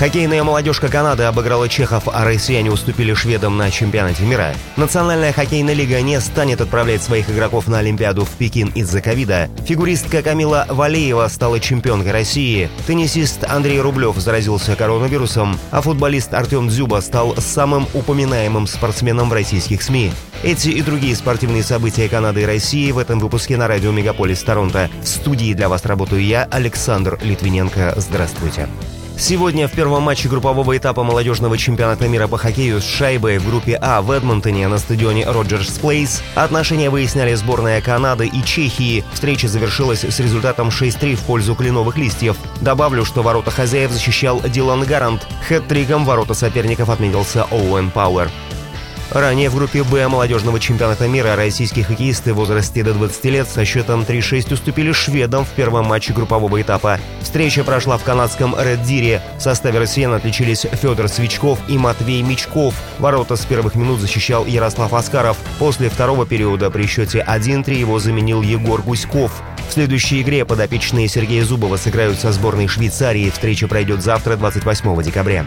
Хоккейная молодежка Канады обыграла чехов, а россияне уступили шведам на чемпионате мира. Национальная хоккейная лига не станет отправлять своих игроков на Олимпиаду в Пекин из-за ковида. Фигуристка Камила Валеева стала чемпионкой России. Теннисист Андрей Рублев заразился коронавирусом, а футболист Артем Дзюба стал самым упоминаемым спортсменом в российских СМИ. Эти и другие спортивные события Канады и России в этом выпуске на радио Мегаполис Торонто. В студии для вас работаю я, Александр Литвиненко. Здравствуйте. Сегодня в первом матче группового этапа молодежного чемпионата мира по хоккею с шайбой в группе А в Эдмонтоне на стадионе Роджерс Плейс отношения выясняли сборная Канады и Чехии. Встреча завершилась с результатом 6-3 в пользу кленовых листьев. Добавлю, что ворота хозяев защищал Дилан Гарант. Хэт-триком ворота соперников отметился Оуэн Пауэр. Ранее в группе «Б» молодежного чемпионата мира российские хоккеисты в возрасте до 20 лет со счетом 3-6 уступили шведам в первом матче группового этапа. Встреча прошла в канадском Реддире. В составе россиян отличились Федор Свичков и Матвей Мичков. Ворота с первых минут защищал Ярослав Аскаров. После второго периода при счете 1-3 его заменил Егор Гуськов. В следующей игре подопечные Сергея Зубова сыграют со сборной Швейцарии. Встреча пройдет завтра, 28 декабря.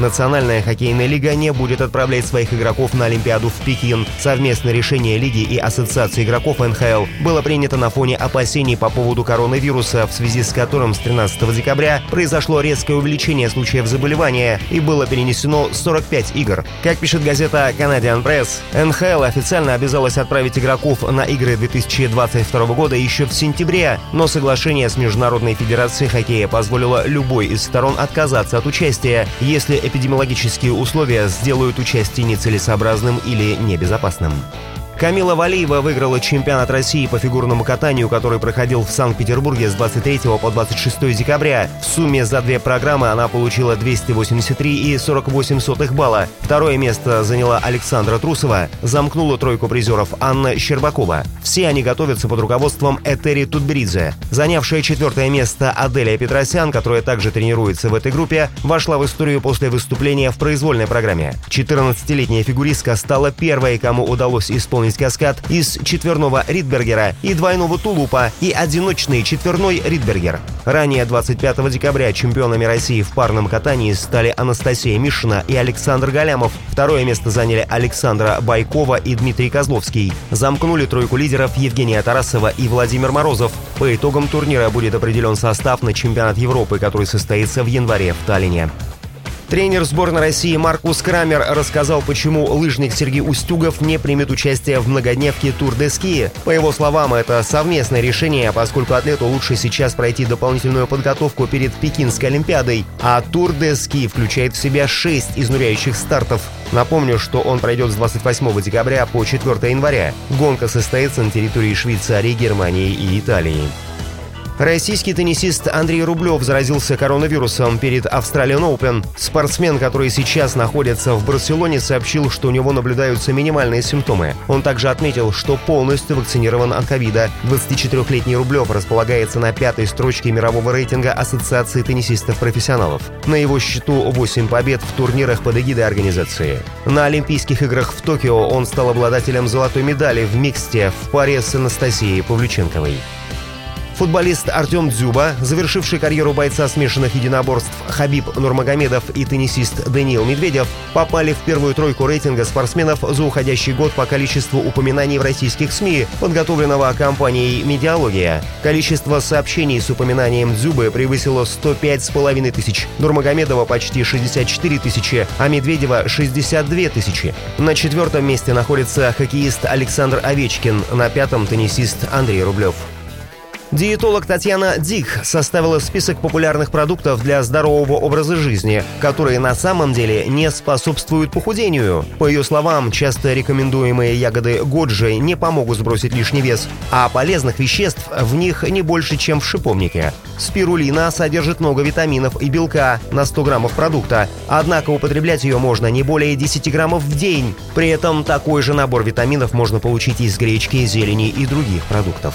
Национальная хоккейная лига не будет отправлять своих игроков на Олимпиаду в Пекин. Совместное решение лиги и Ассоциации игроков НХЛ было принято на фоне опасений по поводу коронавируса, в связи с которым с 13 декабря произошло резкое увеличение случаев заболевания и было перенесено 45 игр. Как пишет газета Canadian Press, НХЛ официально обязалась отправить игроков на игры 2022 года еще в сентябре, но соглашение с Международной Федерацией хоккея позволило любой из сторон отказаться от участия, если эпидемиологические условия сделают участие нецелесообразным или небезопасным. Камила Валиева выиграла чемпионат России по фигурному катанию, который проходил в Санкт-Петербурге с 23 по 26 декабря. В сумме за две программы она получила 283,48 балла. Второе место заняла Александра Трусова. Замкнула тройку призеров Анна Щербакова. Все они готовятся под руководством Этери Тутберидзе. Занявшая четвертое место Аделия Петросян, которая также тренируется в этой группе, вошла в историю после выступления в произвольной программе. 14-летняя фигуристка стала первой, кому удалось исполнить исполнить каскад из четверного Ридбергера и двойного тулупа и одиночный четверной Ридбергер. Ранее 25 декабря чемпионами России в парном катании стали Анастасия Мишина и Александр Галямов. Второе место заняли Александра Байкова и Дмитрий Козловский. Замкнули тройку лидеров Евгения Тарасова и Владимир Морозов. По итогам турнира будет определен состав на чемпионат Европы, который состоится в январе в Таллине. Тренер сборной России Маркус Крамер рассказал, почему лыжник Сергей Устюгов не примет участие в многодневке Тур де Ски. По его словам, это совместное решение, поскольку атлету лучше сейчас пройти дополнительную подготовку перед Пекинской Олимпиадой, а Тур де Ски включает в себя шесть изнуряющих стартов. Напомню, что он пройдет с 28 декабря по 4 января. Гонка состоится на территории Швейцарии, Германии и Италии. Российский теннисист Андрей Рублев заразился коронавирусом перед Australian Open. Спортсмен, который сейчас находится в Барселоне, сообщил, что у него наблюдаются минимальные симптомы. Он также отметил, что полностью вакцинирован от ковида. 24-летний Рублев располагается на пятой строчке мирового рейтинга Ассоциации теннисистов-профессионалов. На его счету 8 побед в турнирах под эгидой организации. На Олимпийских играх в Токио он стал обладателем золотой медали в миксте в паре с Анастасией Павлюченковой. Футболист Артем Дзюба, завершивший карьеру бойца смешанных единоборств Хабиб Нурмагомедов и теннисист Даниил Медведев, попали в первую тройку рейтинга спортсменов за уходящий год по количеству упоминаний в российских СМИ, подготовленного компанией «Медиалогия». Количество сообщений с упоминанием Дзюбы превысило 105,5 тысяч, Нурмагомедова почти 64 тысячи, а Медведева 62 тысячи. На четвертом месте находится хоккеист Александр Овечкин, на пятом теннисист Андрей Рублев. Диетолог Татьяна Дик составила список популярных продуктов для здорового образа жизни, которые на самом деле не способствуют похудению. По ее словам, часто рекомендуемые ягоды годжи не помогут сбросить лишний вес, а полезных веществ в них не больше, чем в шиповнике. Спирулина содержит много витаминов и белка на 100 граммов продукта, однако употреблять ее можно не более 10 граммов в день. При этом такой же набор витаминов можно получить из гречки, зелени и других продуктов.